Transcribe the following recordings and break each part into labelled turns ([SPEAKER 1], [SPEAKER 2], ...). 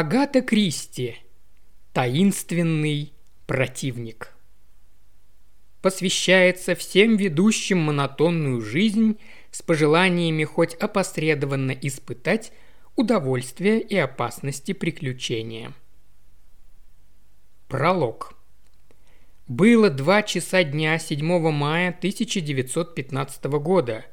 [SPEAKER 1] Агата Кристи. Таинственный противник. Посвящается всем ведущим монотонную жизнь с пожеланиями хоть опосредованно испытать удовольствие и опасности приключения. Пролог. Было два часа дня 7 мая 1915 года.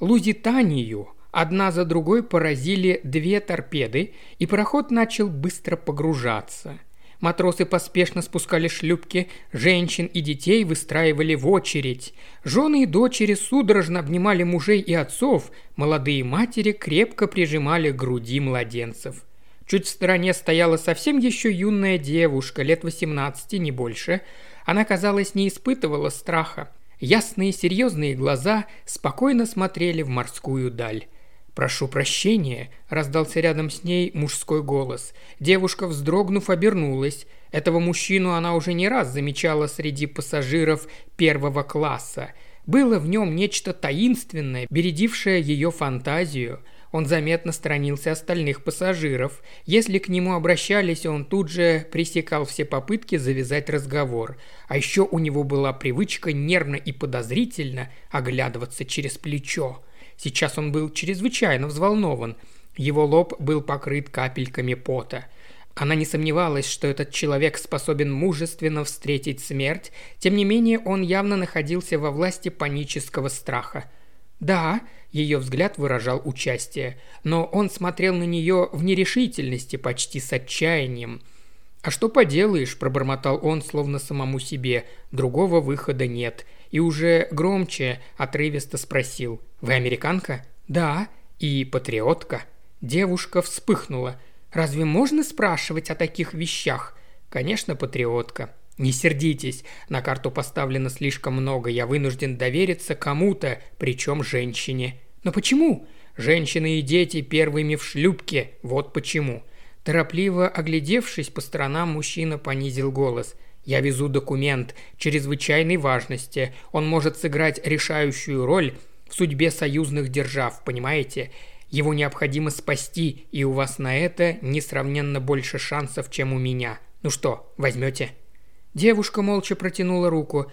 [SPEAKER 1] Лузитанию одна за другой поразили две торпеды, и пароход начал быстро погружаться. Матросы поспешно спускали шлюпки, женщин и детей выстраивали в очередь. Жены и дочери судорожно обнимали мужей и отцов, молодые матери крепко прижимали к груди младенцев. Чуть в стороне стояла совсем еще юная девушка, лет 18, не больше – она, казалось, не испытывала страха. Ясные серьезные глаза спокойно смотрели в морскую даль. «Прошу прощения», – раздался рядом с ней мужской голос. Девушка, вздрогнув, обернулась. Этого мужчину она уже не раз замечала среди пассажиров первого класса. Было в нем нечто таинственное, бередившее ее фантазию – он заметно сторонился остальных пассажиров. Если к нему обращались, он тут же пресекал все попытки завязать разговор. А еще у него была привычка нервно и подозрительно оглядываться через плечо. Сейчас он был чрезвычайно взволнован. Его лоб был покрыт капельками пота. Она не сомневалась, что этот человек способен мужественно встретить смерть, тем не менее он явно находился во власти панического страха. «Да», ее взгляд выражал участие, но он смотрел на нее в нерешительности, почти с отчаянием. «А что поделаешь?» – пробормотал он, словно самому себе. «Другого выхода нет». И уже громче, отрывисто спросил. «Вы американка?» «Да». «И патриотка?» Девушка вспыхнула. «Разве можно спрашивать о таких вещах?» «Конечно, патриотка». «Не сердитесь, на карту поставлено слишком много, я вынужден довериться кому-то, причем женщине». «Но почему?» «Женщины и дети первыми в шлюпке, вот почему». Торопливо оглядевшись по сторонам, мужчина понизил голос. «Я везу документ чрезвычайной важности. Он может сыграть решающую роль в судьбе союзных держав, понимаете? Его необходимо спасти, и у вас на это несравненно больше шансов, чем у меня. Ну что, возьмете?» Девушка молча протянула руку.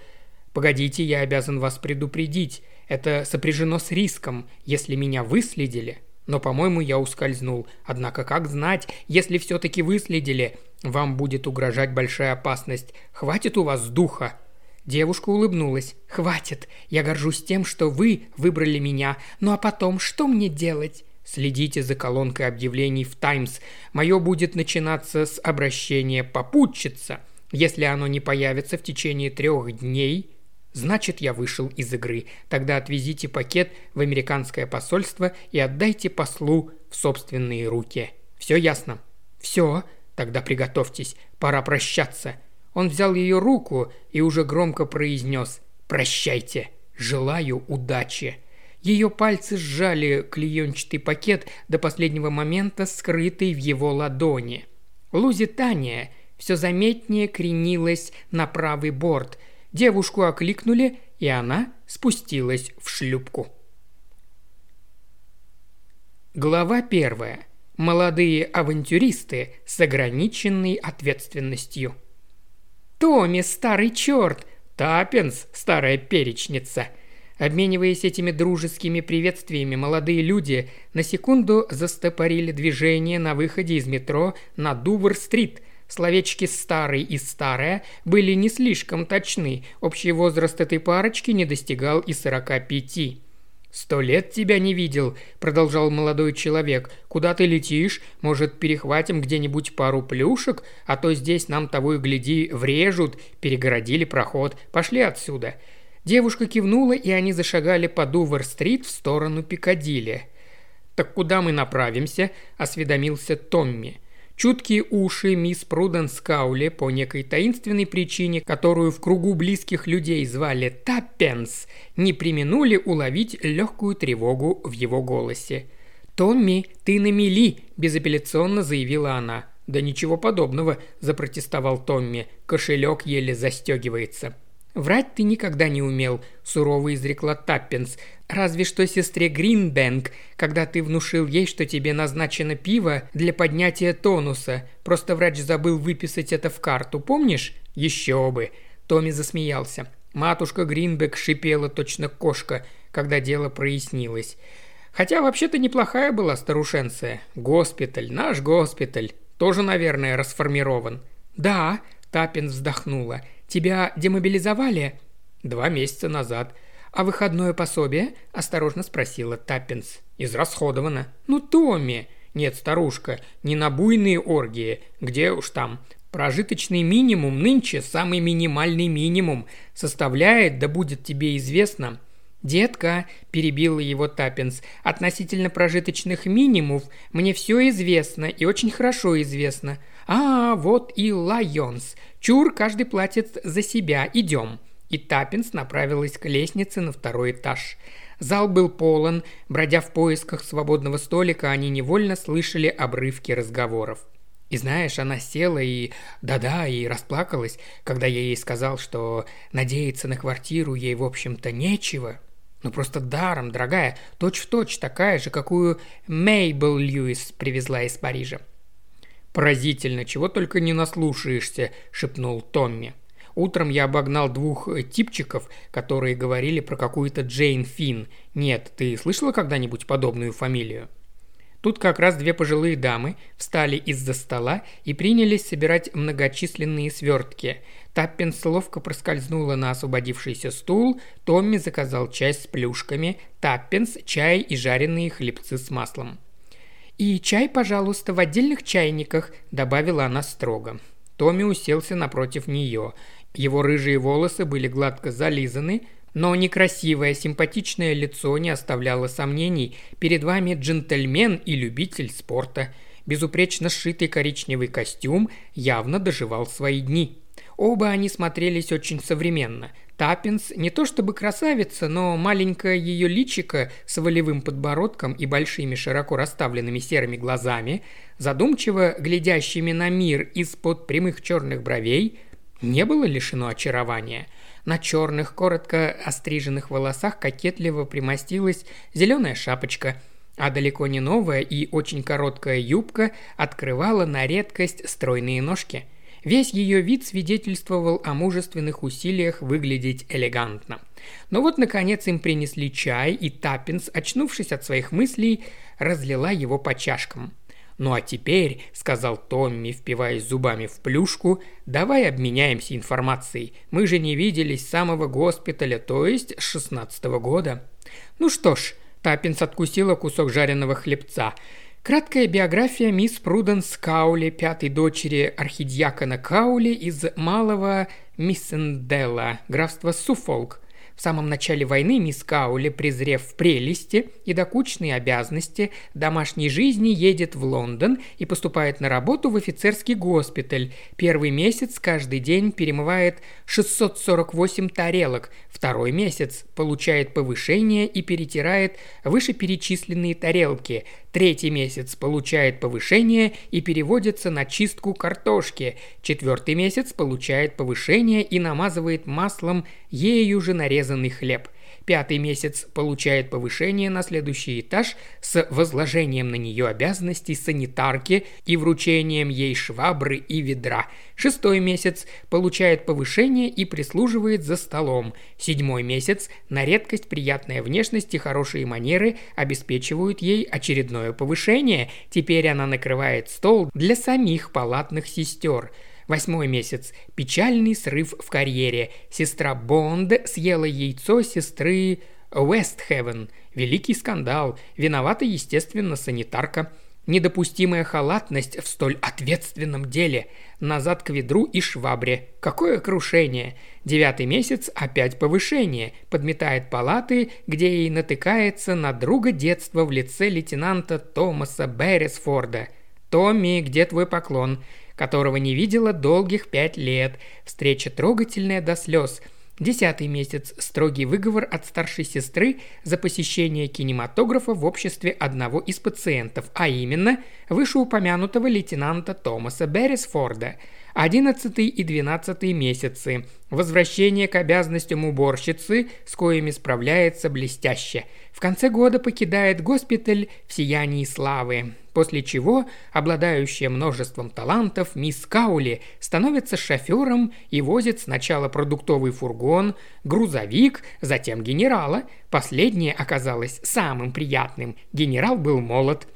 [SPEAKER 1] «Погодите, я обязан вас предупредить. Это сопряжено с риском, если меня выследили. Но, по-моему, я ускользнул. Однако, как знать, если все-таки выследили, вам будет угрожать большая опасность. Хватит у вас духа?» Девушка улыбнулась. «Хватит. Я горжусь тем, что вы выбрали меня. Ну а потом, что мне делать?» Следите за колонкой объявлений в «Таймс». Мое будет начинаться с обращения «попутчица». Если оно не появится в течение трех дней, значит я вышел из игры. Тогда отвезите пакет в американское посольство и отдайте послу в собственные руки. Все ясно? Все. Тогда приготовьтесь, пора прощаться. Он взял ее руку и уже громко произнес «Прощайте, желаю удачи». Ее пальцы сжали клеенчатый пакет до последнего момента, скрытый в его ладони. Лузитания – все заметнее кренилась на правый борт. Девушку окликнули, и она спустилась в шлюпку. Глава первая. Молодые авантюристы с ограниченной ответственностью. «Томми, старый черт! Таппинс, старая перечница!» Обмениваясь этими дружескими приветствиями, молодые люди на секунду застопорили движение на выходе из метро на Дувр-стрит – Словечки «старый» и «старая» были не слишком точны, общий возраст этой парочки не достигал и сорока пяти. «Сто лет тебя не видел», – продолжал молодой человек. «Куда ты летишь? Может, перехватим где-нибудь пару плюшек? А то здесь нам того и гляди врежут, перегородили проход. Пошли отсюда». Девушка кивнула, и они зашагали по Дувер-стрит в сторону Пикадилли. «Так куда мы направимся?» – осведомился Томми. Чуткие уши мисс Пруденс Каули по некой таинственной причине, которую в кругу близких людей звали Таппенс, не применули уловить легкую тревогу в его голосе. «Томми, ты на мели!» – безапелляционно заявила она. «Да ничего подобного», – запротестовал Томми. «Кошелек еле застегивается». «Врать ты никогда не умел», – сурово изрекла Таппенс. Разве что сестре Гринбэнк, когда ты внушил ей, что тебе назначено пиво для поднятия тонуса. Просто врач забыл выписать это в карту, помнишь? Еще бы. Томми засмеялся. Матушка Гринбек шипела точно кошка, когда дело прояснилось. Хотя вообще-то неплохая была старушенция. Госпиталь, наш госпиталь, тоже, наверное, расформирован. «Да», – Тапин вздохнула. «Тебя демобилизовали?» «Два месяца назад. «А выходное пособие?» – осторожно спросила Таппинс. «Израсходовано». «Ну, Томми!» «Нет, старушка, не на буйные оргии. Где уж там. Прожиточный минимум нынче самый минимальный минимум. Составляет, да будет тебе известно, «Детка», – перебила его Таппинс, – «относительно прожиточных минимумов мне все известно и очень хорошо известно. А, вот и Лайонс. Чур, каждый платит за себя. Идем» и Таппинс направилась к лестнице на второй этаж. Зал был полон, бродя в поисках свободного столика, они невольно слышали обрывки разговоров. И знаешь, она села и... Да-да, и расплакалась, когда я ей сказал, что надеяться на квартиру ей, в общем-то, нечего. Ну просто даром, дорогая, точь-в-точь такая же, какую Мейбл Льюис привезла из Парижа. «Поразительно, чего только не наслушаешься», – шепнул Томми. Утром я обогнал двух типчиков, которые говорили про какую-то Джейн Финн. Нет, ты слышала когда-нибудь подобную фамилию? Тут как раз две пожилые дамы встали из-за стола и принялись собирать многочисленные свертки. Таппинс ловко проскользнула на освободившийся стул, Томми заказал чай с плюшками, Таппинс – чай и жареные хлебцы с маслом. «И чай, пожалуйста, в отдельных чайниках», – добавила она строго. Томми уселся напротив нее. Его рыжие волосы были гладко зализаны, но некрасивое, симпатичное лицо не оставляло сомнений. Перед вами джентльмен и любитель спорта. Безупречно сшитый коричневый костюм явно доживал свои дни. Оба они смотрелись очень современно. Таппинс не то чтобы красавица, но маленькое ее личико с волевым подбородком и большими широко расставленными серыми глазами, задумчиво глядящими на мир из-под прямых черных бровей – не было лишено очарования. На черных, коротко остриженных волосах кокетливо примостилась зеленая шапочка, а далеко не новая и очень короткая юбка открывала на редкость стройные ножки. Весь ее вид свидетельствовал о мужественных усилиях выглядеть элегантно. Но вот, наконец, им принесли чай, и Таппинс, очнувшись от своих мыслей, разлила его по чашкам – «Ну а теперь», — сказал Томми, впиваясь зубами в плюшку, — «давай обменяемся информацией. Мы же не виделись с самого госпиталя, то есть с шестнадцатого года». «Ну что ж», — Таппинс откусила кусок жареного хлебца. Краткая биография мисс Пруденс Каули, пятой дочери архидиакона Каули из малого Миссенделла, графства Суфолк. В самом начале войны мисс Каули, презрев прелести и докучные обязанности домашней жизни, едет в Лондон и поступает на работу в офицерский госпиталь. Первый месяц каждый день перемывает 648 тарелок, второй месяц получает повышение и перетирает вышеперечисленные тарелки, Третий месяц получает повышение и переводится на чистку картошки. Четвертый месяц получает повышение и намазывает маслом ею же нарезанный хлеб – Пятый месяц получает повышение на следующий этаж с возложением на нее обязанностей санитарки и вручением ей швабры и ведра. Шестой месяц получает повышение и прислуживает за столом. Седьмой месяц на редкость приятная внешность и хорошие манеры обеспечивают ей очередное повышение. Теперь она накрывает стол для самих палатных сестер – Восьмой месяц. Печальный срыв в карьере. Сестра Бонд съела яйцо сестры Уэстхевен. Великий скандал. Виновата, естественно, санитарка. Недопустимая халатность в столь ответственном деле. Назад к ведру и швабре. Какое крушение! Девятый месяц опять повышение. Подметает палаты, где ей натыкается на друга детства в лице лейтенанта Томаса Беррисфорда. «Томми, где твой поклон? Которого не видела долгих пять лет. Встреча трогательная до слез. Десятый месяц – строгий выговор от старшей сестры за посещение кинематографа в обществе одного из пациентов, а именно вышеупомянутого лейтенанта Томаса Беррисфорда. Одиннадцатый и двенадцатый месяцы. Возвращение к обязанностям уборщицы, с коими справляется блестяще. В конце года покидает госпиталь в сиянии славы. После чего обладающая множеством талантов мисс Каули становится шофером и возит сначала продуктовый фургон, грузовик, затем генерала. Последнее оказалось самым приятным. Генерал был молод.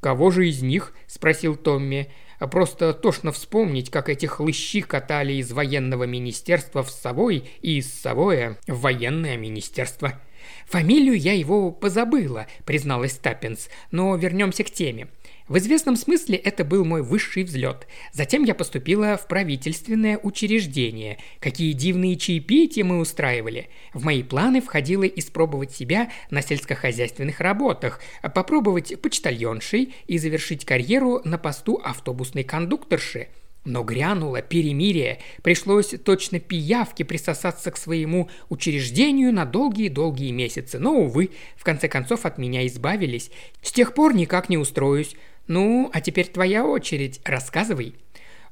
[SPEAKER 1] «Кого же из них?» – спросил Томми. А просто тошно вспомнить, как эти хлыщи катали из военного министерства в Совой и из Совоя в военное министерство. «Фамилию я его позабыла», – призналась Таппинс, – «но вернемся к теме. В известном смысле это был мой высший взлет. Затем я поступила в правительственное учреждение. Какие дивные чаепития мы устраивали. В мои планы входило испробовать себя на сельскохозяйственных работах, попробовать почтальоншей и завершить карьеру на посту автобусной кондукторши. Но грянуло перемирие, пришлось точно пиявке присосаться к своему учреждению на долгие-долгие месяцы. Но, увы, в конце концов от меня избавились. С тех пор никак не устроюсь. «Ну, а теперь твоя очередь. Рассказывай».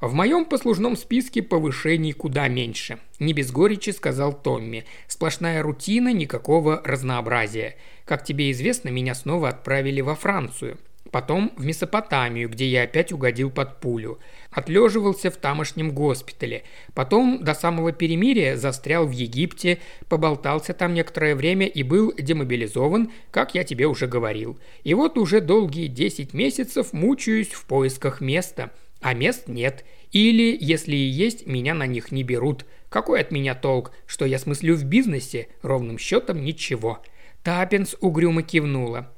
[SPEAKER 1] «В моем послужном списке повышений куда меньше», – не без горечи сказал Томми. «Сплошная рутина, никакого разнообразия. Как тебе известно, меня снова отправили во Францию. Потом в Месопотамию, где я опять угодил под пулю. Отлеживался в тамошнем госпитале. Потом до самого перемирия застрял в Египте, поболтался там некоторое время и был демобилизован, как я тебе уже говорил. И вот уже долгие 10 месяцев мучаюсь в поисках места. А мест нет. Или, если и есть, меня на них не берут. Какой от меня толк, что я смыслю в бизнесе? Ровным счетом ничего. Таппинс угрюмо кивнула.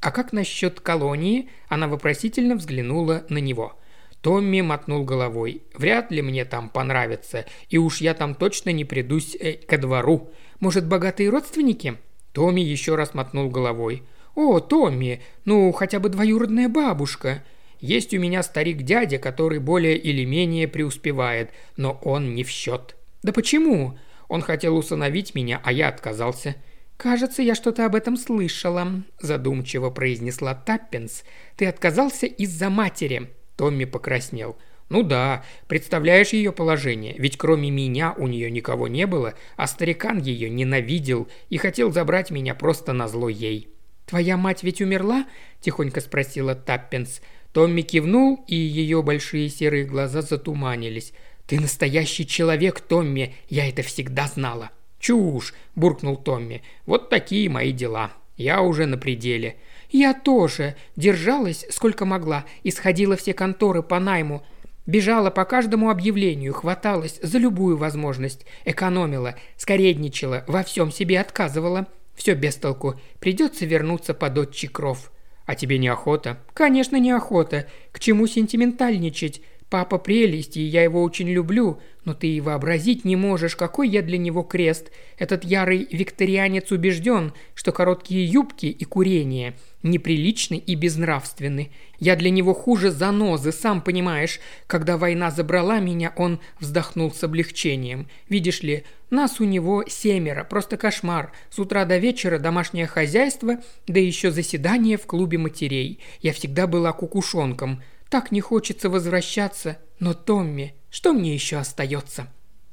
[SPEAKER 1] «А как насчет колонии?» Она вопросительно взглянула на него. Томми мотнул головой. «Вряд ли мне там понравится, и уж я там точно не придусь э, ко двору. Может, богатые родственники?» Томми еще раз мотнул головой. «О, Томми, ну, хотя бы двоюродная бабушка. Есть у меня старик-дядя, который более или менее преуспевает, но он не в счет». «Да почему?» Он хотел усыновить меня, а я отказался. «Кажется, я что-то об этом слышала», – задумчиво произнесла Таппинс. «Ты отказался из-за матери». Томми покраснел. «Ну да, представляешь ее положение, ведь кроме меня у нее никого не было, а старикан ее ненавидел и хотел забрать меня просто на зло ей». «Твоя мать ведь умерла?» – тихонько спросила Таппинс. Томми кивнул, и ее большие серые глаза затуманились. «Ты настоящий человек, Томми, я это всегда знала». «Чушь!» – буркнул Томми. «Вот такие мои дела. Я уже на пределе». «Я тоже. Держалась, сколько могла, исходила все конторы по найму. Бежала по каждому объявлению, хваталась за любую возможность, экономила, скоредничала, во всем себе отказывала. Все без толку. Придется вернуться под отчий кров». «А тебе неохота?» «Конечно, неохота. К чему сентиментальничать? Папа прелесть, и я его очень люблю, но ты и вообразить не можешь, какой я для него крест. Этот ярый викторианец убежден, что короткие юбки и курение неприличны и безнравственны. Я для него хуже занозы, сам понимаешь. Когда война забрала меня, он вздохнул с облегчением. Видишь ли, нас у него семеро, просто кошмар. С утра до вечера домашнее хозяйство, да еще заседание в клубе матерей. Я всегда была кукушонком. Так не хочется возвращаться, но Томми, что мне еще остается?»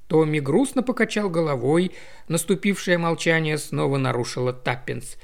[SPEAKER 1] Томми грустно покачал головой. Наступившее молчание снова нарушило Таппинс.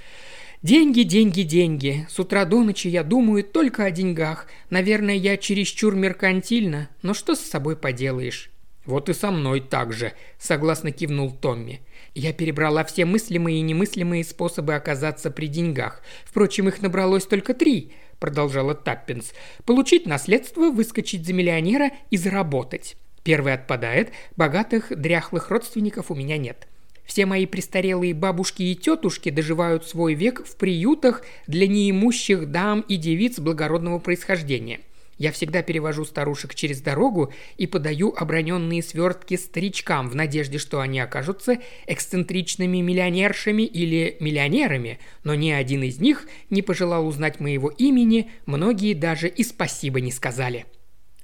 [SPEAKER 1] «Деньги, деньги, деньги. С утра до ночи я думаю только о деньгах. Наверное, я чересчур меркантильна, но что с собой поделаешь?» «Вот и со мной так же», – согласно кивнул Томми. Я перебрала все мыслимые и немыслимые способы оказаться при деньгах. Впрочем, их набралось только три продолжала Таппинс. «Получить наследство, выскочить за миллионера и заработать. Первый отпадает, богатых, дряхлых родственников у меня нет. Все мои престарелые бабушки и тетушки доживают свой век в приютах для неимущих дам и девиц благородного происхождения – я всегда перевожу старушек через дорогу и подаю оброненные свертки старичкам в надежде, что они окажутся эксцентричными миллионершами или миллионерами, но ни один из них не пожелал узнать моего имени, многие даже и спасибо не сказали.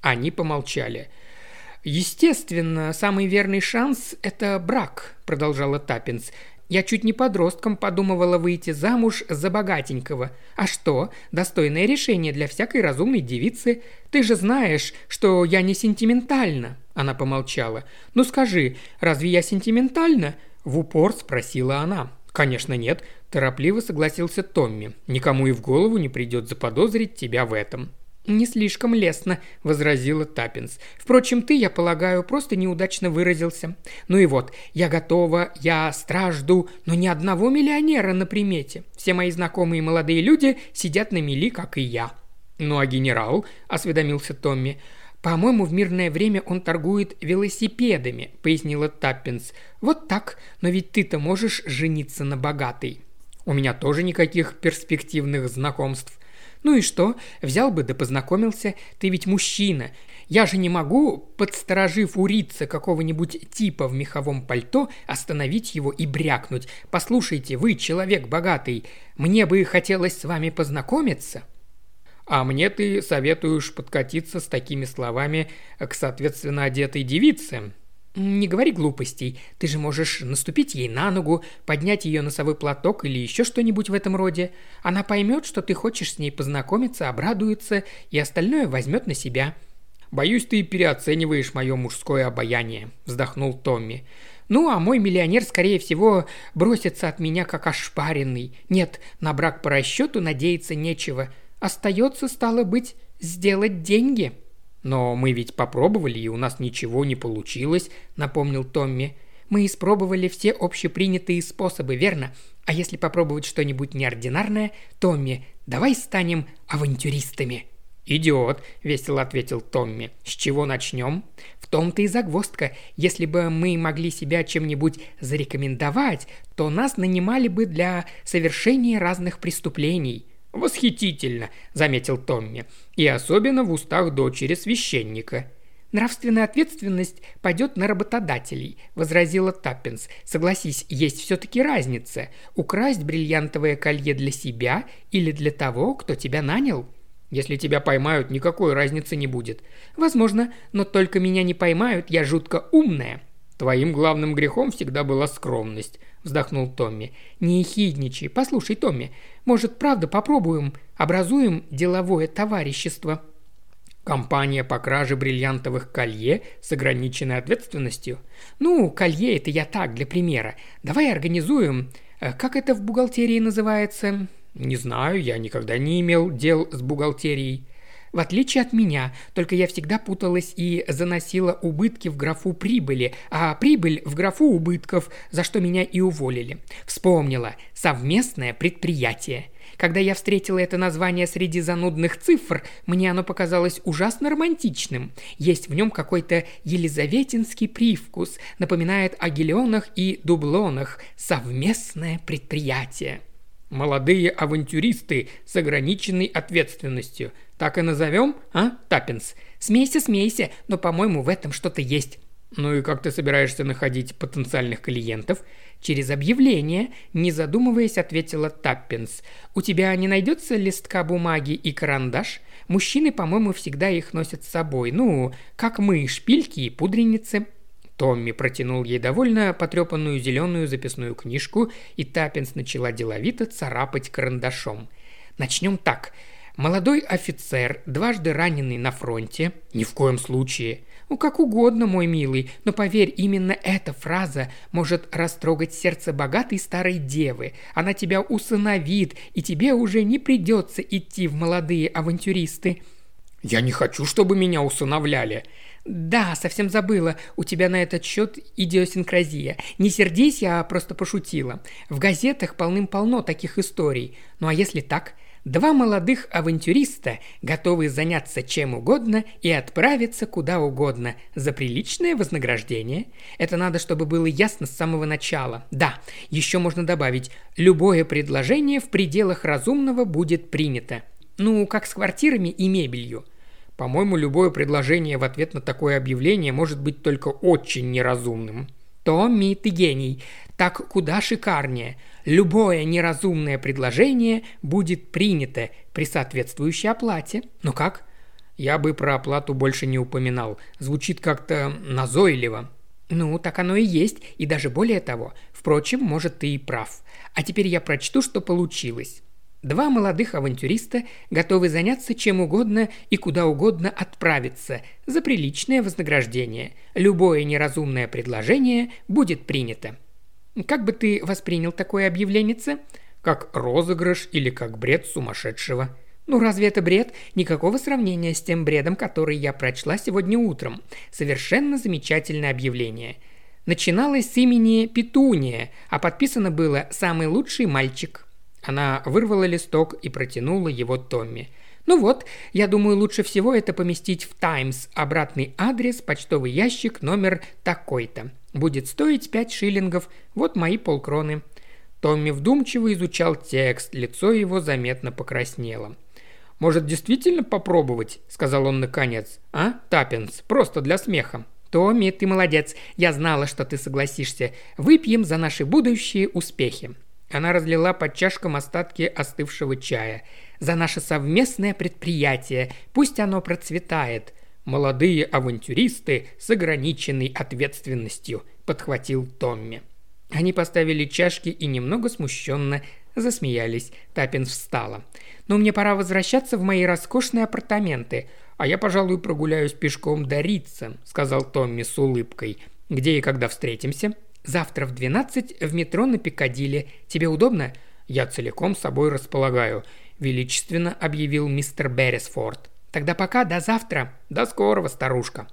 [SPEAKER 1] Они помолчали. «Естественно, самый верный шанс – это брак», – продолжала Таппинс. Я чуть не подростком подумывала выйти замуж за богатенького. А что? Достойное решение для всякой разумной девицы. Ты же знаешь, что я не сентиментальна». Она помолчала. «Ну скажи, разве я сентиментальна?» В упор спросила она. «Конечно нет», – торопливо согласился Томми. «Никому и в голову не придет заподозрить тебя в этом». «Не слишком лестно», – возразила Таппинс. «Впрочем, ты, я полагаю, просто неудачно выразился. Ну и вот, я готова, я стражду, но ни одного миллионера на примете. Все мои знакомые молодые люди сидят на мели, как и я». «Ну а генерал?» – осведомился Томми. «По-моему, в мирное время он торгует велосипедами», – пояснила Таппинс. «Вот так, но ведь ты-то можешь жениться на богатой». «У меня тоже никаких перспективных знакомств», ну и что? Взял бы да познакомился. Ты ведь мужчина. Я же не могу, подсторожив урица какого-нибудь типа в меховом пальто, остановить его и брякнуть. Послушайте, вы человек богатый. Мне бы хотелось с вами познакомиться. А мне ты советуешь подкатиться с такими словами к соответственно одетой девице. «Не говори глупостей. Ты же можешь наступить ей на ногу, поднять ее носовой платок или еще что-нибудь в этом роде. Она поймет, что ты хочешь с ней познакомиться, обрадуется и остальное возьмет на себя». «Боюсь, ты переоцениваешь мое мужское обаяние», – вздохнул Томми. «Ну, а мой миллионер, скорее всего, бросится от меня как ошпаренный. Нет, на брак по расчету надеяться нечего. Остается, стало быть, сделать деньги». «Но мы ведь попробовали, и у нас ничего не получилось», – напомнил Томми. «Мы испробовали все общепринятые способы, верно? А если попробовать что-нибудь неординарное, Томми, давай станем авантюристами». «Идиот», – весело ответил Томми. «С чего начнем?» «В том-то и загвоздка. Если бы мы могли себя чем-нибудь зарекомендовать, то нас нанимали бы для совершения разных преступлений». «Восхитительно», – заметил Томми. «И особенно в устах дочери священника». «Нравственная ответственность пойдет на работодателей», – возразила Таппинс. «Согласись, есть все-таки разница. Украсть бриллиантовое колье для себя или для того, кто тебя нанял?» «Если тебя поймают, никакой разницы не будет». «Возможно, но только меня не поймают, я жутко умная». «Твоим главным грехом всегда была скромность», – вздохнул Томми. «Не ехидничай. Послушай, Томми, может, правда попробуем, образуем деловое товарищество?» Компания по краже бриллиантовых колье с ограниченной ответственностью? Ну, колье это я так, для примера. Давай организуем... Э, как это в бухгалтерии называется? Не знаю, я никогда не имел дел с бухгалтерией. В отличие от меня, только я всегда путалась и заносила убытки в графу прибыли, а прибыль в графу убытков, за что меня и уволили. Вспомнила. Совместное предприятие. Когда я встретила это название среди занудных цифр, мне оно показалось ужасно романтичным. Есть в нем какой-то елизаветинский привкус, напоминает о гелионах и дублонах. Совместное предприятие. Молодые авантюристы с ограниченной ответственностью – так и назовем, а, Таппинс? Смейся, смейся, но, по-моему, в этом что-то есть. Ну и как ты собираешься находить потенциальных клиентов? Через объявление, не задумываясь, ответила Таппинс. У тебя не найдется листка бумаги и карандаш? Мужчины, по-моему, всегда их носят с собой. Ну, как мы, шпильки и пудреницы. Томми протянул ей довольно потрепанную зеленую записную книжку, и Таппинс начала деловито царапать карандашом. «Начнем так. Молодой офицер, дважды раненый на фронте. Ни в коем случае. Ну, как угодно, мой милый, но поверь, именно эта фраза может растрогать сердце богатой старой девы. Она тебя усыновит, и тебе уже не придется идти в молодые авантюристы. Я не хочу, чтобы меня усыновляли. Да, совсем забыла. У тебя на этот счет идиосинкразия. Не сердись, я просто пошутила. В газетах полным-полно таких историй. Ну а если так? Два молодых авантюриста, готовые заняться чем угодно и отправиться куда угодно за приличное вознаграждение. Это надо, чтобы было ясно с самого начала. Да, еще можно добавить, любое предложение в пределах разумного будет принято. Ну, как с квартирами и мебелью. По-моему, любое предложение в ответ на такое объявление может быть только очень неразумным. Томми, ты гений. Так куда шикарнее. Любое неразумное предложение будет принято при соответствующей оплате. Ну как? Я бы про оплату больше не упоминал. Звучит как-то назойливо. Ну, так оно и есть, и даже более того. Впрочем, может, ты и прав. А теперь я прочту, что получилось. Два молодых авантюриста готовы заняться чем угодно и куда угодно отправиться за приличное вознаграждение. Любое неразумное предложение будет принято. Как бы ты воспринял такое объявление? Как розыгрыш или как бред сумасшедшего? Ну разве это бред? Никакого сравнения с тем бредом, который я прочла сегодня утром. Совершенно замечательное объявление. Начиналось с имени Петуния, а подписано было «Самый лучший мальчик». Она вырвала листок и протянула его Томми. «Ну вот, я думаю, лучше всего это поместить в «Таймс». Обратный адрес, почтовый ящик, номер такой-то. Будет стоить пять шиллингов, вот мои полкроны». Томми вдумчиво изучал текст, лицо его заметно покраснело. «Может, действительно попробовать?» – сказал он наконец. «А, Таппинс, просто для смеха». «Томми, ты молодец. Я знала, что ты согласишься. Выпьем за наши будущие успехи». Она разлила под чашкам остатки остывшего чая. «За наше совместное предприятие. Пусть оно процветает». «Молодые авантюристы с ограниченной ответственностью», – подхватил Томми. Они поставили чашки и немного смущенно засмеялись. Тапин встала. «Но мне пора возвращаться в мои роскошные апартаменты, а я, пожалуй, прогуляюсь пешком до Рица», – сказал Томми с улыбкой. «Где и когда встретимся?» Завтра в 12 в метро на Пикадилли. Тебе удобно?» «Я целиком собой располагаю», – величественно объявил мистер Беррисфорд. «Тогда пока, до завтра. До скорого, старушка».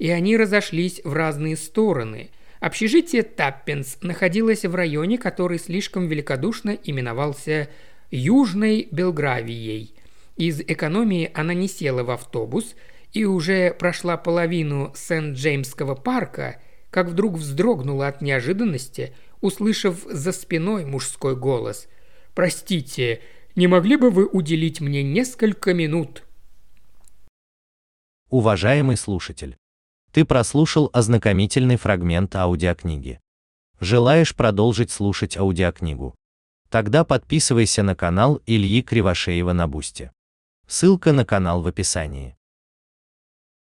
[SPEAKER 1] И они разошлись в разные стороны. Общежитие Таппинс находилось в районе, который слишком великодушно именовался Южной Белгравией. Из экономии она не села в автобус и уже прошла половину Сент-Джеймского парка – как вдруг вздрогнула от неожиданности, услышав за спиной мужской голос. «Простите, не могли бы вы уделить мне несколько минут?»
[SPEAKER 2] Уважаемый слушатель, ты прослушал ознакомительный фрагмент аудиокниги. Желаешь продолжить слушать аудиокнигу? Тогда подписывайся на канал Ильи Кривошеева на Бусте. Ссылка на канал в описании.